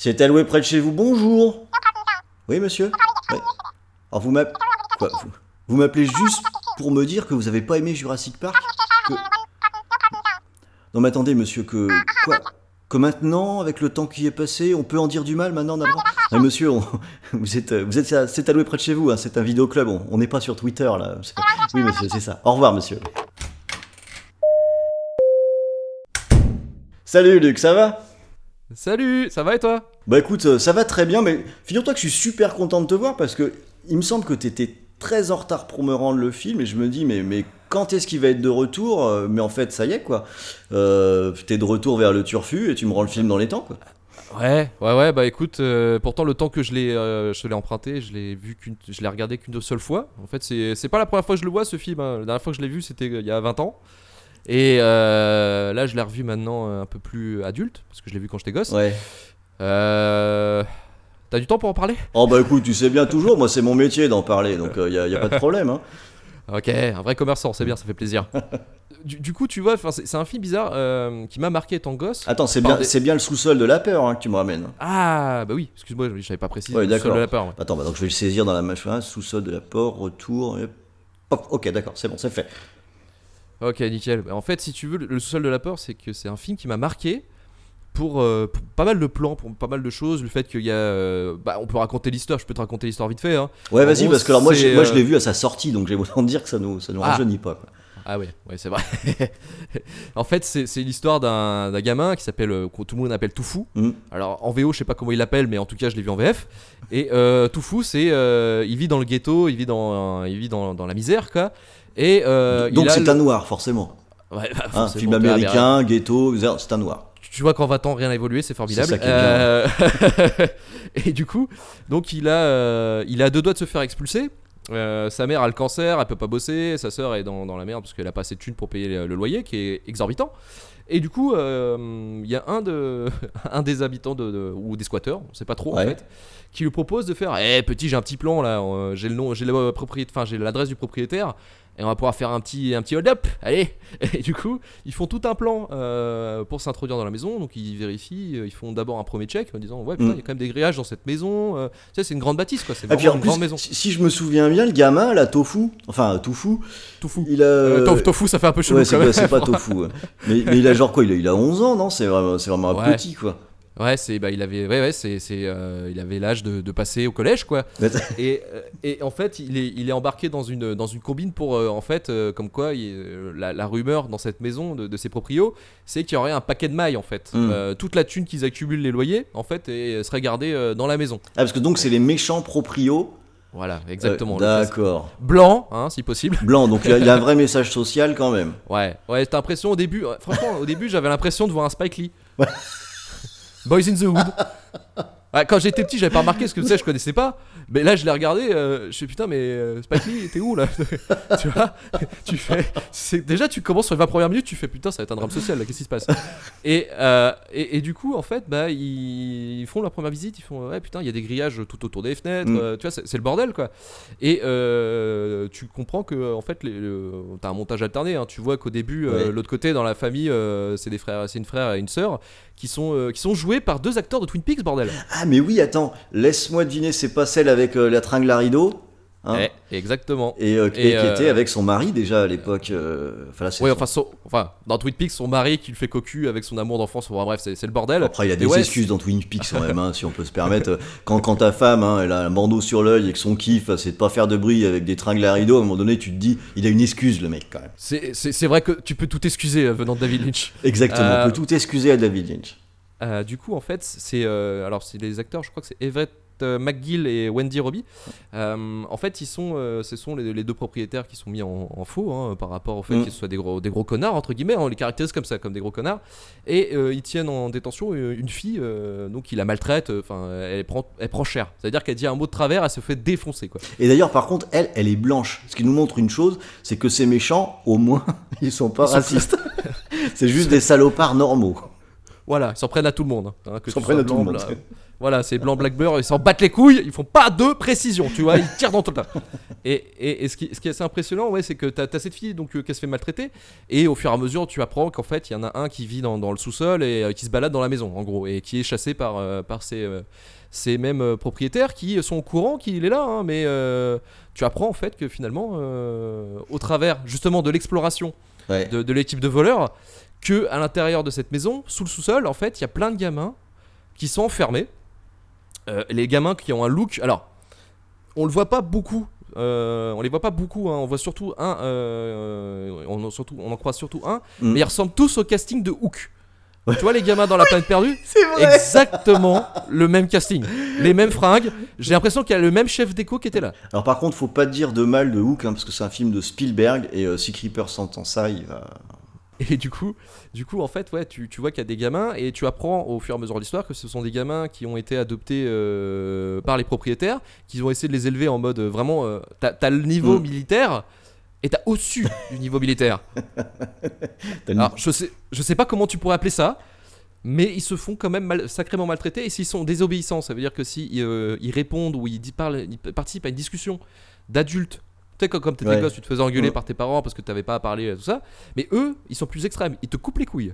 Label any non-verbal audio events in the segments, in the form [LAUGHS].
C'est alloué près de chez vous, bonjour Oui, monsieur. Alors, vous m'appelez. Vous, m'appelez juste pour me dire que vous avez pas aimé Jurassic Park Non, mais attendez, monsieur, que. Quoi? Que maintenant, avec le temps qui est passé, on peut en dire du mal maintenant d'abord? Mais monsieur, on- [LAUGHS] vous êtes, vous êtes, c'est alloué près de chez vous, hein, c'est un vidéoclub, on n'est pas sur Twitter là. Oui, monsieur, c'est ça. Au revoir, monsieur. Salut, Luc, ça va? Salut, ça va et toi? Bah écoute, euh, ça va très bien, mais figure-toi que je suis super content de te voir parce que il me semble que t'étais très en retard pour me rendre le film et je me dis mais, mais quand est-ce qu'il va être de retour? Euh, Mais en fait, ça y est quoi. Euh, T'es de retour vers le turfu et tu me rends le film dans les temps quoi. Ouais, ouais, ouais, bah écoute, euh, pourtant le temps que je l'ai euh, je te l'ai emprunté, je l'ai vu qu'une, je l'ai regardé qu'une seule fois. En fait, c'est, c'est pas la première fois que je le vois ce film. hein. La dernière fois que je l'ai vu, c'était il y a 20 ans. Et euh, là, je l'ai revu maintenant euh, un peu plus adulte, parce que je l'ai vu quand j'étais gosse. Ouais. Euh, T'as du temps pour en parler? Oh bah écoute, tu sais bien toujours, moi c'est mon métier d'en parler, donc il y, a, pas de problème. Hein. [LAUGHS] Ok, un vrai commerçant, c'est bien, ça fait plaisir. du, du coup, tu vois, c'est, un film bizarre euh, qui m'a marqué étant gosse. Attends, c'est bien, des- bien le sous-sol de la peur hein, que tu me ramènes. Ah, bah oui, excuse-moi, je savais pas précisé. Ouais, le sol d'accord. de la peur, ouais. Attends, bah donc je vais le saisir dans la machine, sous-sol de la porte, retour. et hop. Ok, d'accord, c'est bon, c'est fait. Ok, nickel. En fait, si tu veux, le- sous-sol de la peur, c'est que c'est un film qui m'a marqué pour, euh, pour pas mal de plans, pour pas mal de choses. Le fait qu'il y a. euh, bah, on peut raconter l'histoire, je peux te raconter l'histoire vite fait. Hein. Ouais, vas-y, parce que alors moi, moi je euh, l'ai vu à sa sortie, donc j'ai autant dire que ça nous, ça nous Ah. rajeunit pas. Quoi. Ah ouais, ouais c'est vrai. [LAUGHS] en fait, c'est l'histoire d'un gamin qui s'appelle, que tout le monde appelle Toufou. Hmm. Alors en VO, je sais pas comment il l'appelle, mais en tout cas, je l'ai vu en VF. Et euh, Toufou, c'est, euh, il vit dans le ghetto, il vit dans, il vit dans, dans la misère, quoi. Et euh, Donc c'est le- un noir, forcément. Ouais, bah, Hein, film américain, ghetto, c'est un noir. tu vois qu'en 20 ans rien n'a évolué, c'est formidable. Ça. Euh, [LAUGHS] et du coup, donc il a, euh, il a deux doigts de se faire expulser. Euh, sa mère a le cancer, elle peut pas bosser. Sa sœur est dans, dans la merde parce qu'elle a pas assez de thunes pour payer le, le loyer, qui est exorbitant. Et du coup, il y a un, de, [LAUGHS] un des habitants de, de- ou des squatteurs, on sait pas trop Ouais. en fait, qui lui propose de faire Eh petit, j'ai un petit plan là, j'ai le nom, j'ai l'adresse du propriétaire. Et on va pouvoir faire un petit, un petit hold-up, allez [LAUGHS] Et du coup, ils font tout un plan euh, pour s'introduire dans la maison. Donc ils vérifient, euh, ils font d'abord un premier check en disant Ouais, putain, il Mm. y a quand même des grillages dans cette maison. euh, tu sais, c'est une grande bâtisse, quoi. C'est vraiment une plus, grande maison. si, si je me souviens bien, le gamin, là, Tofu, enfin Tofu, Tout fou. il a. Euh, tof- tofu, ça fait un peu chelou Ouais, c'est pas, Tofu. ouais. [LAUGHS] Mais, mais il a genre quoi il a, il a 11 ans, non? C'est vraiment, c'est vraiment un petit, quoi. Ouais, c'est, bah, il avait, ouais, ouais, c'est, c'est, euh, il avait l'âge de, de passer au collège, quoi. [LAUGHS] Et, euh, et en fait, il est, il est embarqué dans une, dans une combine pour, euh, en fait, euh, comme quoi, il- la, la rumeur dans cette maison de, de ses proprios, c'est qu'il y aurait un paquet de mailles, en fait. Mm. Euh, toute la thune qu'ils accumulent les loyers, en fait, et, serait gardée dans la maison. Ah, parce que donc c'est les méchants proprios. Voilà, exactement. Euh, D'accord. Blanc, hein, si possible. Blanc, donc il y, a, il y a un vrai [LAUGHS] message social quand même. Ouais, ouais, t'as l'impression au début, franchement, au début, j'avais l'impression de voir un Spike Lee. Ouais. Boys in the Hood. [LAUGHS] Ouais, quand j'étais petit, j'avais pas remarqué parce que tu sais, je connaissais pas. Mais là, je l'ai regardé, euh, je fais putain, mais euh, Spike Lee, t'es où là [LAUGHS] Tu vois [LAUGHS] Tu fais. Déjà, tu commences sur les 20 premières minutes, tu fais putain, ça va être un drame social là, qu'est-ce qui se passe? Et, euh, et, et du coup, en fait, bah, ils, ils font leur première visite, ils font ouais, putain, il y a des grillages tout autour des fenêtres, Mm. euh, tu vois, c'est le bordel quoi. Et euh, tu comprends que en fait, le- t'as un montage alterné. hein. Tu vois qu'au début, Ouais. l'autre côté dans la famille, c'est des frères, c'est une frère et une sœur qui sont qui sont joués par deux acteurs de Twin Peaks, bordel. Ah, mais oui, attends, laisse-moi deviner, c'est pas celle avec euh, la tringle à rideau hein Ouais, exactement. Et, euh, Et, et qui euh, était avec son mari déjà à l'époque. euh, Enfin, là, c'est Ouais, son- enfin, son- enfin, dans Twin Peaks, son mari qui le fait cocu avec son amour d'enfance. Enfin, bref, c'est le bordel. Après, il y a Et des ouais, excuses dans Twin Peaks quand même, hein, si on peut se [LAUGHS] permettre. Euh, Quand, quand ta femme, hein, elle a un bandeau sur l'œil et que son kiff, c'est de pas faire de bruit avec des tringles à rideau, à un moment donné, tu te dis, il a une excuse, le mec, quand même. C'est vrai que tu peux tout excuser euh, venant de David Lynch. Exactement, Euh, on peut tout excuser à David Lynch. Euh, du coup, en fait, c'est euh, alors c'est les acteurs. Je crois que c'est Everett euh, McGill et Wendy Robbie. En fait, ils sont, ce sont les, les deux propriétaires qui sont mis en, en faux hein, par rapport au fait Mm. qu'ils soient des gros, des gros connards entre guillemets. On les caractérise comme ça, comme des gros connards. Et ils tiennent en détention une fille, donc ils la maltraitent. Enfin, elle prend, elle prend cher. C'est-à-dire qu'elle dit un mot de travers, elle se fait défoncer quoi. Et d'ailleurs, par contre, elle, elle est blanche. Ce qui nous montre une chose, c'est que ces méchants, au moins, [LAUGHS] ils sont pas Ils racistes. [LAUGHS] c'est juste des salopards normaux. Voilà, ils s'en prennent à tout le monde. hein, que Ils s'en prennent à tout le monde. bla- [LAUGHS] Voilà, c'est blanc, black, beurre, ils s'en battent les couilles, ils font pas de précision, tu vois, ils tirent dans tout le tas. Et, et, et ce, qui, ce qui est assez impressionnant, ouais, c'est que t'as as cette fille donc euh, qui se fait maltraiter, et au fur et à mesure, tu apprends qu'en fait, il y en a un qui vit dans, dans le sous-sol et euh, qui se balade dans la maison, en gros, et qui est chassé par, euh, par ses, euh, ces mêmes propriétaires qui sont au courant qu'il est là, hein, mais euh, tu apprends en fait que finalement, euh, au travers justement de l'exploration Ouais. de, de l'équipe de voleurs, que à l'intérieur de cette maison, sous le sous-sol, en fait, il y a plein de gamins qui sont enfermés. Euh, les gamins qui ont un look. Alors, on le voit pas beaucoup. euh, on les voit pas beaucoup. hein, on voit surtout un. euh, on, en- surtout, on en croise surtout un. Mm. Mais ils ressemblent tous au casting de Hook. Tu vois les gamins dans la planète perdue [LAUGHS] C'est vrai. Exactement le même casting, les mêmes fringues. J'ai l'impression qu'il y a le même chef déco qui était là. Alors par contre, faut pas dire de mal de Hook, hein, parce que c'est un film de Spielberg, et euh, si Creeper s'entend ça, il va... Et du coup, du coup, en fait, ouais, tu, tu vois qu'il y a des gamins et tu apprends au fur et à mesure de l'histoire que ce sont des gamins qui ont été adoptés euh, par les propriétaires, qu'ils ont essayé de les élever en mode euh, vraiment. euh, t'as, t'as le niveau Mm. militaire et t'as au-dessus du niveau militaire. [LAUGHS] T'as une- Alors, je sais, je sais pas comment tu pourrais appeler ça. Mais ils se font quand même mal- sacrément maltraités et s'ils sont désobéissants, ça veut dire que si euh, ils répondent ou ils, di- parlent, ils participent à une discussion d'adultes, sais, comme, comme t'étais Ouais. gosse, tu te faisais engueuler Ouais. par tes parents parce que t'avais pas à parler, euh, tout ça. Mais eux, ils sont plus extrêmes, ils te coupent les couilles.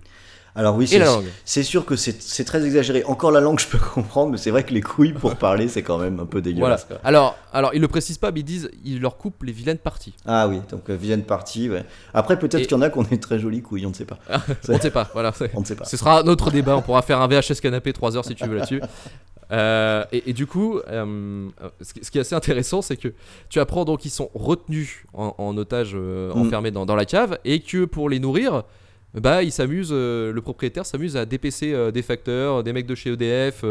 Alors oui, Et c'est sûr que c'est très exagéré. Encore la langue, je peux [LAUGHS] comprendre, mais c'est vrai que les couilles pour parler, c'est quand même un peu dégueulasse. Alors, alors, ils le précisent pas, mais ils disent, ils leur coupent les vilaines parties. Ah oui, donc euh, vilaine partie, ouais. Après, peut-être Et- qu'il y en a qui ont des très jolies couilles, on ne sait pas. [LAUGHS] On ne sait pas, voilà. On ne sait pas. Ce sera un autre débat, on pourra faire un VHS canapé 3 heures si tu veux là-dessus. [LAUGHS] Euh, et, et du coup, euh, ce, qui, ce qui est assez intéressant, c'est que tu apprends donc qu'ils sont retenus en, en otage, euh, Mm. enfermés dans, dans la cave, et que pour les nourrir, bah, il s'amuse, euh, le propriétaire s'amuse à dépecer euh, des facteurs, des mecs de chez EDF,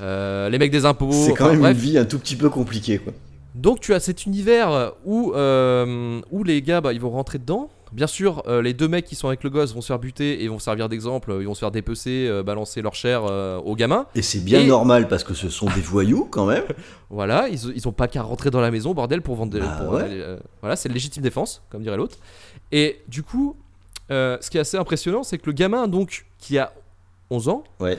les mecs des impôts. C'est quand enfin, même bref. une vie un tout petit peu compliquée, quoi. Donc tu as cet univers où, où les gars bah, ils vont rentrer dedans. Bien sûr, euh, les deux mecs qui sont avec le gosse vont se faire buter et vont servir d'exemple. Ils vont se faire dépecer, euh, balancer leur chair euh, aux gamins. Et c'est bien Et- normal parce que ce sont des voyous quand même. [LAUGHS] Voilà, ils, ils ont pas qu'à rentrer dans la maison, bordel, pour vendre. des- Bah pour, ouais. euh, voilà, c'est légitime défense, comme dirait l'autre. Et du coup, euh, ce qui est assez impressionnant, c'est que le gamin, donc, qui a 11 ans, Ouais.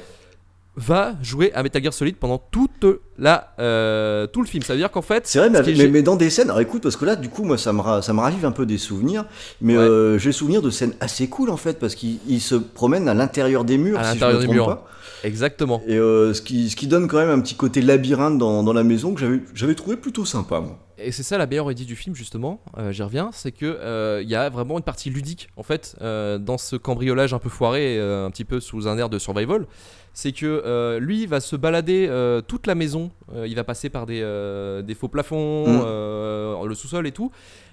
Va jouer à Metal Gear Solid pendant toute la, euh, tout le film. Ça veut dire qu'en fait, C'est vrai, mais, ce mais, dans des scènes, alors écoute, parce que là, du coup, moi, ça me, ça me ravive un peu des souvenirs, mais Ouais. euh, j'ai souvenir de scènes assez cool en fait, parce qu'il il se promène à l'intérieur des murs, À si l'intérieur des murs. pas. exactement. Et euh, ce, qui, ce qui donne quand même un petit côté labyrinthe dans, dans la maison que j'avais- j'avais trouvé plutôt sympa, moi. Et c'est ça la meilleure idée du film justement, euh, j'y reviens, c'est que euh, il y a vraiment une partie ludique en fait euh, dans ce cambriolage un peu foiré, euh, un petit peu sous un air de survival. C'est que euh, lui va se balader euh, toute la maison, euh, il va passer par des, euh, des faux plafonds, Mm. euh, le sous-sol et tout.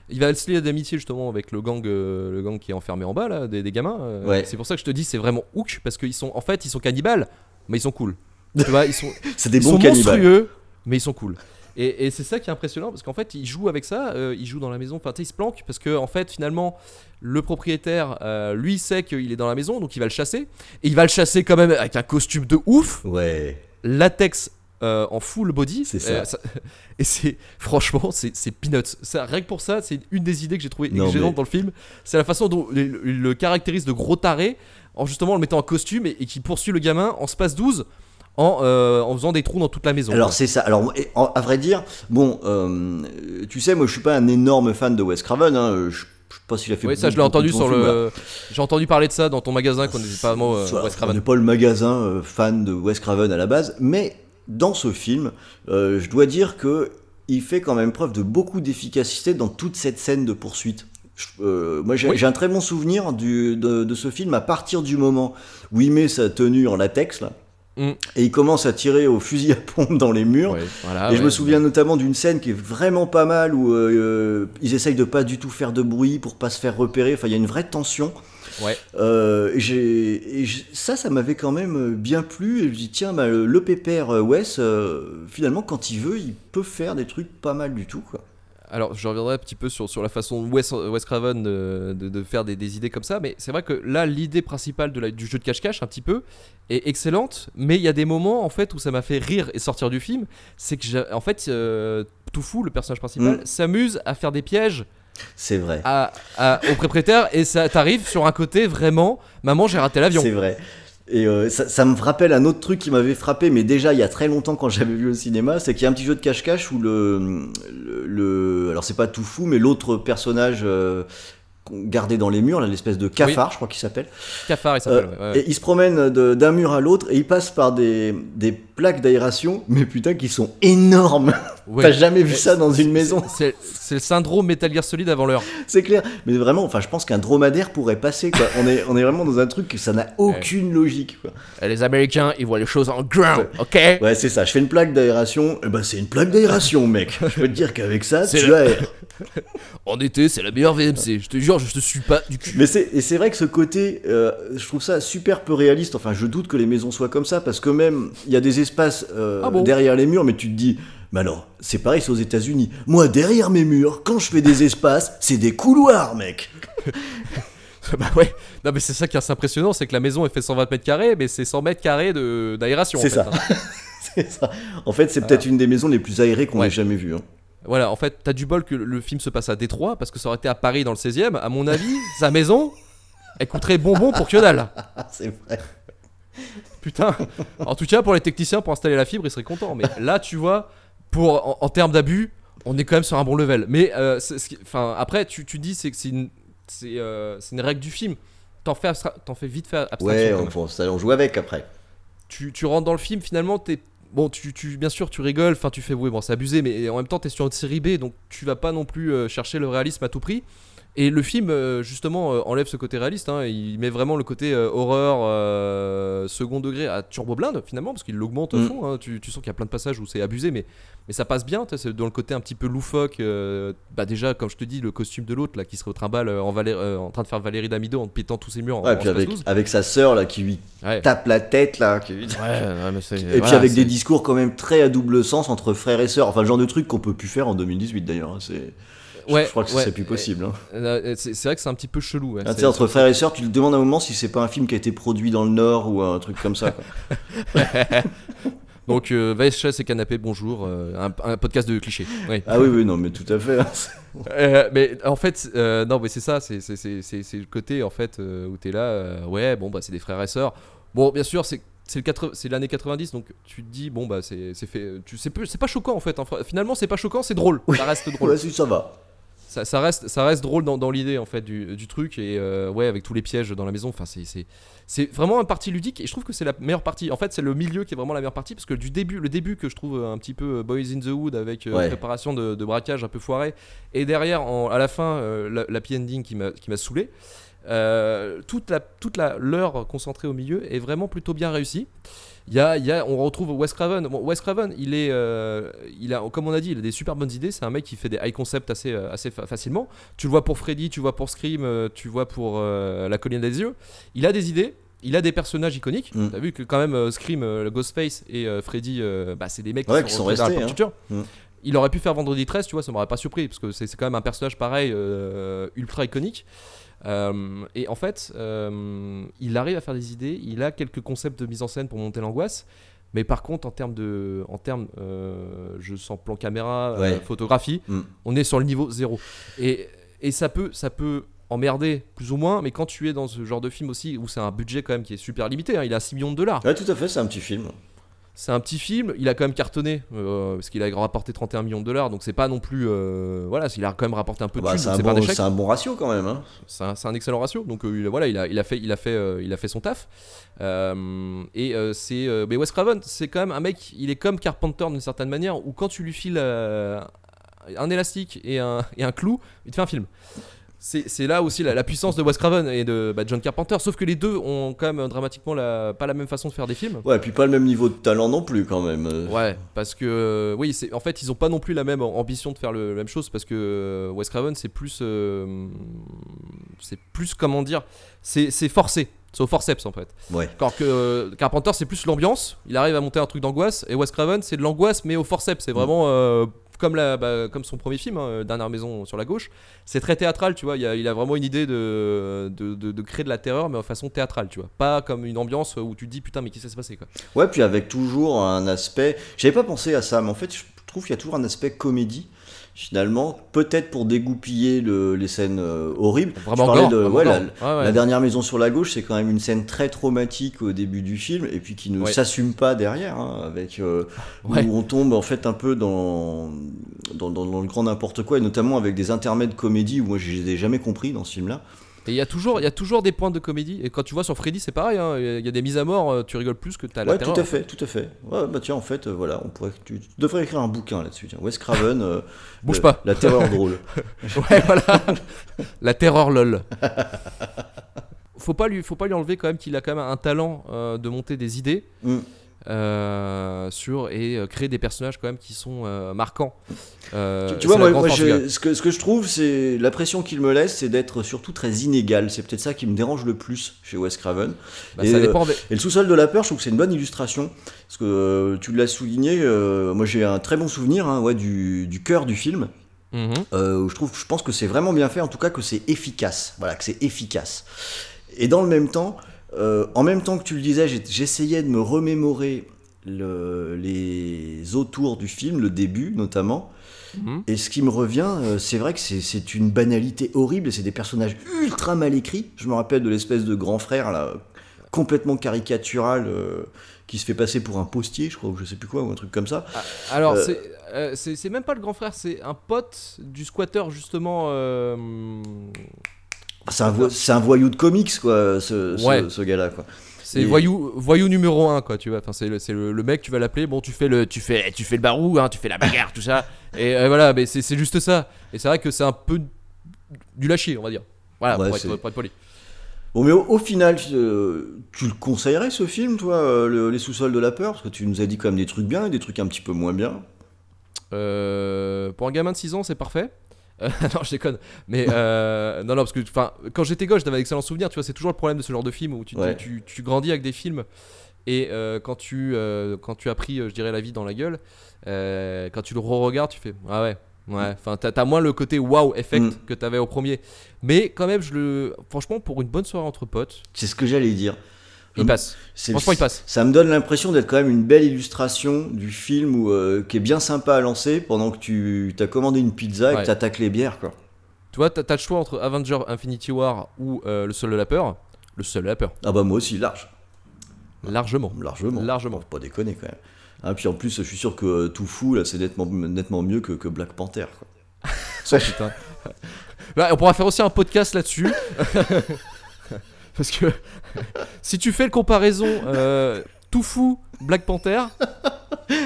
Il va se lier d'amitié justement avec le gang, euh, le gang qui est enfermé en bas là, des, des gamins. euh, Ouais. C'est pour ça que je te dis c'est vraiment hook parce qu'ils sont en fait ils sont cannibales, mais ils sont cool. [LAUGHS] tu vois, ils sont, C'est des ils bons sont cannibales. monstrueux, mais ils sont cool. Et, et c'est ça qui est impressionnant parce qu'en fait, ils jouent avec ça, euh, ils jouent dans la maison, enfin, ils se planquent parce que, en fait, finalement, le propriétaire, euh, lui, sait qu'il est dans la maison, donc il va le chasser. Et il va le chasser quand même avec un costume de ouf, Ouais. latex euh, en full body. C'est ça. [LAUGHS] et c'est, franchement, c'est, c'est peanuts. Ça, rien que pour ça, c'est une des idées que j'ai trouvé Non, gênante mais- dans le film. C'est la façon dont il le, le caractérise de gros taré en justement le mettant en costume et, et qui poursuit le gamin en space 12 en, euh, en faisant des trous dans toute la maison. Alors c'est ça. Alors à vrai dire, bon, euh, tu sais, moi je suis pas un énorme fan de Wes Craven. Hein, je, je sais pas s'il a fait. Oui, ça je l'ai entendu sur le. J'ai entendu parler de ça dans ton magasin qu'on n'était pas moi euh, Wes On Craven. n'est pas le magasin euh, fan de Wes Craven à la base, mais dans ce film, euh, je dois dire que il fait quand même preuve de beaucoup d'efficacité dans toute cette scène de poursuite. Je- moi, j'ai Oui. un très bon souvenir du, de, de ce film à partir du moment où il met sa tenue en latex là, Mm. et il commence à tirer au fusil à pompe dans les murs. Ouais, voilà, et je ouais. me souviens notamment d'une scène qui est vraiment pas mal où euh, euh, ils essayent de pas du tout faire de bruit pour pas se faire repérer. Enfin, il y a une vraie tension. Ouais. Euh, et ça, ça m'avait quand même bien plu. Et je dis, tiens, bah, le, le pépère euh, Wes, euh, finalement, quand il veut, il peut faire des trucs pas mal du tout. Quoi. Alors, je reviendrai un petit peu sur, sur la façon Wes, Wes Craven de, de- de faire des, des idées comme ça, mais c'est vrai que là, l'idée principale de la- du jeu de cache-cache, un petit peu, est excellente, mais il y a des moments, en fait, où ça m'a fait rire et sortir du film, c'est que, j'ai- en fait, euh, Toufou, le personnage principal, Mm. s'amuse à faire des pièges C'est vrai. à, à- au propriétaire, et ça t'arrive sur un côté vraiment, maman, j'ai raté l'avion. C'est vrai. Et euh, ça, me rappelle un autre truc qui m'avait frappé, mais déjà il y a très longtemps quand [LAUGHS] j'avais vu au cinéma, c'est qu'il y a un petit jeu de cache-cache où le, le, le- alors c'est pas tout fou, mais l'autre personnage euh, gardé dans les murs, l'espèce de cafard, je crois qu'il s'appelle, Cafard, il s'appelle. euh, ouais, ouais. et il se promène d'un mur à l'autre et il passe par des, des plaques d'aération, mais putain qui sont énormes. [LAUGHS] Ouais. T'as jamais vu Mais ça dans une maison, C'est le syndrome Metal Gear Solid avant l'heure. c'est clair. Mais vraiment, enfin, je pense qu'un dromadaire pourrait passer. Quoi. On est, on est vraiment dans un truc que ça n'a aucune logique. Quoi. Et Les Américains, ils voient les choses en ground, ok? Ouais, c'est ça. Je fais une plaque d'aération. Eh ben, c'est une plaque d'aération, mec. Je peux te dire qu'avec ça, C'est tu aères. [LAUGHS] En été, c'est la meilleure VMC. Je te jure, je te suis pas du cul. Mais c'est, et c'est vrai que ce côté, euh, je trouve ça super peu réaliste. Enfin, je doute que les maisons soient comme ça parce que même il y a des espaces euh, Ah bon derrière les murs, mais tu te dis, mais alors, c'est pareil, c'est aux États-Unis. Moi, derrière mes murs, quand je fais des espaces, c'est des couloirs, mec. [LAUGHS] bah ouais. Non, mais c'est ça qui est assez impressionnant, c'est que la maison, elle fait 120 mètres carrés, mais c'est 100 mètres carrés de- d'aération. C'est ça. hein. [LAUGHS] c'est ça. En fait, c'est peut-être une des maisons les plus aérées qu'on Ouais. ait jamais vues. hein. Voilà, en fait, t'as du bol que le film se passe à Détroit, parce que ça aurait été à Paris dans le 16ème. À mon avis, [LAUGHS] sa maison, elle coûterait bonbon pour que dalle. [LAUGHS] C'est vrai. Putain. En tout cas, pour les techniciens, pour installer la fibre, ils seraient contents. Mais là, tu vois, pour, en, en termes d'abus, on est quand même sur un bon level. Mais euh, enfin, après, tu, tu dis c'est que c'est une, euh, une règle du film. T'en fais, fais vite faire abstraction. Ouais, on, ça, on joue avec après. tu, tu rentres dans le film, finalement, t'es. Bon, tu, tu, bien sûr, tu rigoles, enfin, tu fais, oui, bon, c'est abusé, mais en même temps, t'es sur une série B, donc tu vas pas non plus euh, chercher le réalisme à tout prix. Et le film, euh, justement, euh, enlève ce côté réaliste. hein, il met vraiment le côté euh, horreur euh, second degré à turbo blinde, finalement, parce qu'il l'augmente à Mm. fond. hein. tu, tu sens qu'il y a plein de passages où c'est abusé, mais, mais ça passe bien. C'est dans le côté un petit peu loufoque. euh, bah, déjà, comme je te dis, le costume de l'autre, là, qui serait au trimballe euh, en, Valé- euh, en train de faire Valérie Damido en pétant tous ses murs en, Ouais, en puis space avec, 12. avec sa sœur là qui lui Ouais. tape la tête là. qui- Ouais, ouais, mais c'est- Et puis avec des discours quand même très à double sens entre frères et sœurs. Enfin, le genre de truc qu'on peut plus faire en 2018 d'ailleurs. hein, C'est, Ouais, je crois que ouais. c'est plus possible. hein. Euh, C'est c'est vrai que c'est un petit peu chelou. ouais. Ah, entre frères et sœurs, tu te demandes un moment si c'est pas un film qui a été produit dans le Nord ou un truc comme ça. quoi. [LAUGHS] Donc, euh, VHS et Canapé, bonjour. euh, un, un podcast de clichés. Oui. ah oui, oui, non, mais tout à fait. hein. [LAUGHS] Euh, mais en fait, euh, non, mais c'est ça. C'est le côté en fait euh, où t'es là. euh, ouais, bon, bah, c'est des frères et sœurs. Bon, bien sûr, c'est. C'est le 80 c'est l'année 90, donc tu te dis, bon, bah, c'est fait. Tu c'est pas choquant en fait. hein. Finalement, c'est pas choquant, c'est drôle. Ça reste drôle. [LAUGHS] Ouais, si, ça va. Ça, ça reste, ça reste drôle dans, dans l'idée en fait du, du truc et euh, ouais avec tous les pièges dans la maison. Enfin c'est, c'est, c'est vraiment une partie ludique et je trouve que c'est la meilleure partie. En fait c'est le milieu qui est vraiment la meilleure partie parce que du début, le début que je trouve un petit peu Boys in the Wood avec euh, Ouais. préparation de, de braquage un peu foiré et derrière en- à la fin euh, la, la ending qui m'a, qui m'a saoulé. Euh, toute la toute la l'heure concentrée au milieu est vraiment plutôt bien réussie. Il y a, il y a- on retrouve Wes Craven. Bon, Wes Craven, il est, euh, il a, comme on a dit, il a des super bonnes idées. C'est un mec qui fait des high concept assez, euh, assez fa- facilement. Tu le vois pour Freddy, tu le vois pour Scream, tu le vois pour euh, La colline des yeux. Il a des idées. Il a des personnages iconiques. Mm. T'as vu que quand même Scream, le Ghostface et Freddy, bah, c'est des mecs Ouais, qui sont rentrés dans la restés, culture. Mm. Il aurait pu faire Vendredi 13, tu vois, ça m'aurait pas surpris parce que c'est c'est quand même un personnage pareil, euh, ultra iconique. Euh, et en fait, euh, il arrive à faire des idées, il a quelques concepts de mise en scène pour monter l'angoisse. Mais par contre, en termes de, en termes, euh, je sens plan caméra, Ouais. photographie, Mm. on est sur le niveau zéro. Et, et ça peut, ça peut emmerder plus ou moins, mais quand tu es dans ce genre de film aussi où c'est un budget quand même qui est super limité, hein, il a 6 millions de dollars. Ouais, tout à fait, c'est un petit film. C'est un petit film, il a quand même cartonné euh, parce qu'il a rapporté 31 millions de dollars, donc c'est pas non plus, euh, voilà, il a quand même rapporté un peu de Bah, c'est, un bon, un ratio quand même. Hein. C'est un, excellent ratio. Donc euh, il, voilà, il a, il a fait, il a fait, il a fait son taf. Et c'est, mais Wes Craven, c'est quand même un mec. Il est comme Carpenter d'une certaine manière, où quand tu lui files un élastique et un, et un clou, il te fait un film. C'est là aussi la, la puissance de Wes Craven et de bah, John Carpenter. Sauf que les deux ont quand même dramatiquement la, pas la même façon de faire des films. Ouais, et puis pas le même niveau de talent non plus quand même. Ouais, parce que euh, oui, c'est en fait ils ont pas non plus la même ambition de faire le, la même chose parce que euh, Wes Craven c'est plus euh, c'est plus comment dire, c'est forcé, c'est au forceps en fait. Ouais. Alors que euh, Carpenter c'est plus l'ambiance, il arrive à monter un truc d'angoisse et Wes Craven c'est de l'angoisse mais au forceps, c'est vraiment euh, bah, comme son premier film, hein, Dernière Maison sur la gauche, c'est très théâtral, tu vois. Il a, vraiment une idée de- de créer de la terreur, mais en façon théâtrale, tu vois. Pas comme une ambiance où tu te dis putain, mais qu'est-ce qui s'est passé quoi. Ouais, puis avec toujours un aspect. J'avais pas pensé à ça, mais en fait, je trouve qu'il y a toujours un aspect comédie finalement, peut-être pour dégoupiller le- les scènes euh, horribles. Vraiment Je de- ouais, la, Ouais, ouais. la dernière maison sur la gauche, c'est quand même une scène très traumatique au début du film et puis qui ne Ouais. s'assume pas derrière, hein, avec euh, [LAUGHS] où on tombe en fait un peu dans dans, dans- dans le grand n'importe quoi et notamment avec des intermèdes comédie où moi je les ai jamais compris dans ce film-là. Et il y a toujours, il y a toujours des points de comédie. Et quand tu vois sur Freddy, c'est pareil. hein, Il y a des mises à mort, euh, tu rigoles plus que t'as la Ouais, terreur. tout à fait, tout à fait. Ouais, bah tiens, en fait, euh, voilà, on pourrait, tu, tu devrais écrire un bouquin là-dessus. Tiens, Wes Craven, euh, [LAUGHS] Bouge le- pas. la terreur [LAUGHS] drôle. Ouais, voilà. [LAUGHS] la terreur lol. Faut pas lui, faut pas lui enlever quand même qu'il a quand même un talent euh, de monter des idées Mm. Euh, sur et euh, créer des personnages quand même qui sont euh, marquants. Euh, Tu, vois, moi, je- ce, que, ce que je trouve, c'est la pression qu'il me laisse, c'est d'être surtout très inégal. C'est peut-être ça qui me dérange le plus chez Wes Craven. Bah, et, ça dépend. des- Et le sous-sol de la peur, je trouve que c'est une bonne illustration. Parce que tu l'as souligné, moi j'ai un très bon souvenir hein, ouais, du, du cœur du film. Mhm. euh, où je trouve, je pense que c'est vraiment bien fait, en tout cas que c'est efficace. Voilà, que c'est efficace. Et dans le même temps, euh, en même temps que tu le disais, j'essayais de me remémorer le- les autours du film, le début notamment. Mhm. Et ce qui me revient, euh, c'est vrai que c'est- une banalité horrible et c'est des personnages ultra mal écrits. Je me rappelle de l'espèce de grand frère là, complètement caricatural euh, qui se fait passer pour un postier, je crois, ou je sais plus quoi, ou un truc comme ça. Ah, Alors, Euh, euh, c'est même pas le grand frère, c'est un pote du squatter justement. C'est un, vo- un voyou de comics, quoi, ce, ce- Ouais. ce gars-là, quoi. C'est Et- voyou, voyou numéro 1 quoi, tu vois. Enfin, c'est le, c'est le, le mec, tu vas l'appeler. Bon, tu fais le, tu fais, tu fais le barou, hein, tu fais la bagarre, tout ça. Et euh, voilà, mais c'est, juste ça. Et c'est vrai que c'est un peu du lâcher, on va dire. Voilà, Ouais, pour, être, pour être poli. Bon, mais au, au final, euh, tu le conseillerais ce film, toi, euh, le- Les sous-sols de la peur? Parce que tu nous as dit quand même des trucs bien et des trucs un petit peu moins bien. Euh, pour un gamin de 6 ans, c'est parfait. Euh, [LAUGHS] non, je déconne. Mais euh, non, non, parce que quand j'étais gauche, j'avais d'excellents souvenirs. Tu vois, c'est toujours le problème de ce genre de film où tu, tu- Ouais. tu, tu grandis avec des films et euh, quand tu quand tu as pris, je dirais, la vie dans la gueule, quand tu le re-regardes, tu fais ah ouais. Ouais, enfin t'as t'as moins le côté wow effect Mm. que t'avais au premier, mais quand même je le, franchement pour une bonne soirée entre potes, C'est ce que j'allais dire. Il Je- passe. Franchement, il passe. Ça me donne l'impression d'être quand même une belle illustration du film où, euh, qui est bien sympa à lancer pendant que tu as commandé une pizza et Ouais. que tu attaques les bières. Quoi. Tu vois, t'as t'as le choix entre Avenger Infinity War ou euh, le seul de la peur. Le seul de la peur, Ah bah moi aussi, large. largement. Largement. Largement. Faut pas déconner quand même. Hein, puis en plus, je suis sûr que euh, Tout Fou, là, c'est nettement, nettement mieux que, que Black Panther. Quoi. [LAUGHS] Putain. Bah, on pourra faire aussi un podcast là-dessus. [LAUGHS] Parce que [LAUGHS] si tu fais le comparaison euh, tout fou Black Panther,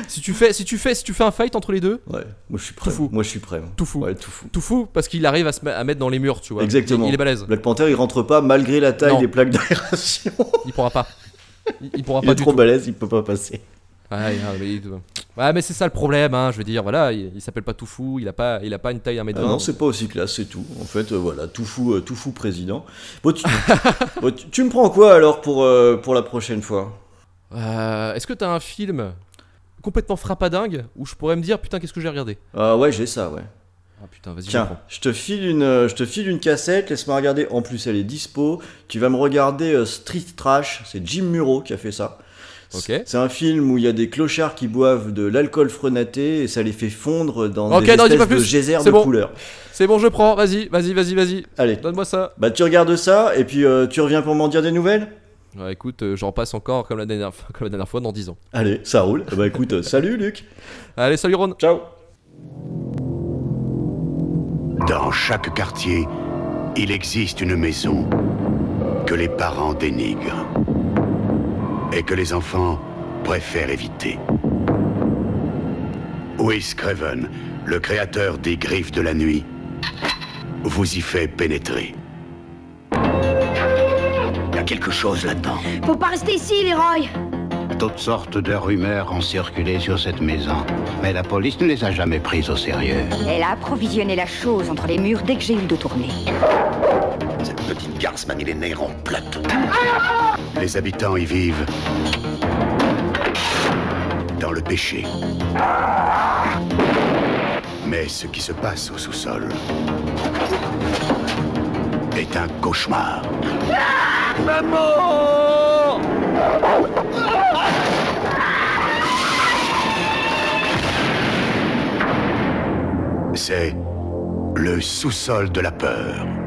si tu fais si tu fais si tu fais un fight entre les deux, Ouais, moi je suis prêt. Tout fou. Moi je suis prêt. moi. tout fou. Ouais, tout fou. Tout fou parce qu'il arrive à se ma- à mettre dans les murs, tu vois. Exactement. Il, il est balèze. Black Panther, il rentre pas malgré la taille Non. des plaques d'aération. Il pourra pas. Il, il pourra il pas est du trop tout. balèze, il peut pas passer. Ouais, mais, il- ouais, mais c'est ça le problème, hein, je veux dire, voilà, il, il s'appelle pas tout fou, il a pas, il a pas une taille 1m20. Ah non, c'est pas aussi classe, c'est tout. En fait, euh, voilà, tout fou, euh, tout fou président. Bon, tu, [LAUGHS] bon, tu, tu me prends quoi alors pour, euh, pour la prochaine fois? Est-ce que t'as un film complètement frappadingue où je pourrais me dire putain qu'est-ce que j'ai regardé? Ah ouais, j'ai ça, ouais. Ah putain, vas-y, Tiens, je te file une, je te file une cassette, laisse-moi regarder. En plus, elle est dispo. Tu vas me regarder Street Trash. C'est Jim Muro qui a fait ça. C'est- un film où il y a des clochards qui boivent de l'alcool frenaté et ça les fait fondre dans des non, espèces de geysers C'est de bon. couleurs. C'est bon, je prends, vas-y, vas-y, vas-y, vas-y. Allez, Donne-moi ça. bah tu regardes ça et puis euh, tu reviens pour m'en dire des nouvelles? Ouais, écoute, euh, j'en passe encore comme la, dernière, fois- [LAUGHS] comme la dernière fois dans 10 ans. Allez, ça roule. Bah écoute, euh, salut Luc. Allez, salut Ron. Ciao. Dans chaque quartier, il existe une maison que les parents dénigrent et que les enfants préfèrent éviter. Wes Craven, le créateur des griffes de la nuit, vous y fait pénétrer. Il y a quelque chose là-dedans. Faut pas rester ici, Leroy. Toutes sortes de rumeurs ont circulé sur cette maison, mais la police ne les a jamais prises au sérieux. Elle a approvisionné la chose entre les murs dès que j'ai eu de tourner. Cette petite garce m'a mis les nerfs en plateau. Les habitants y vivent dans le péché. Mais ce qui se passe au sous-sol est un cauchemar. c'est le sous-sol de la peur.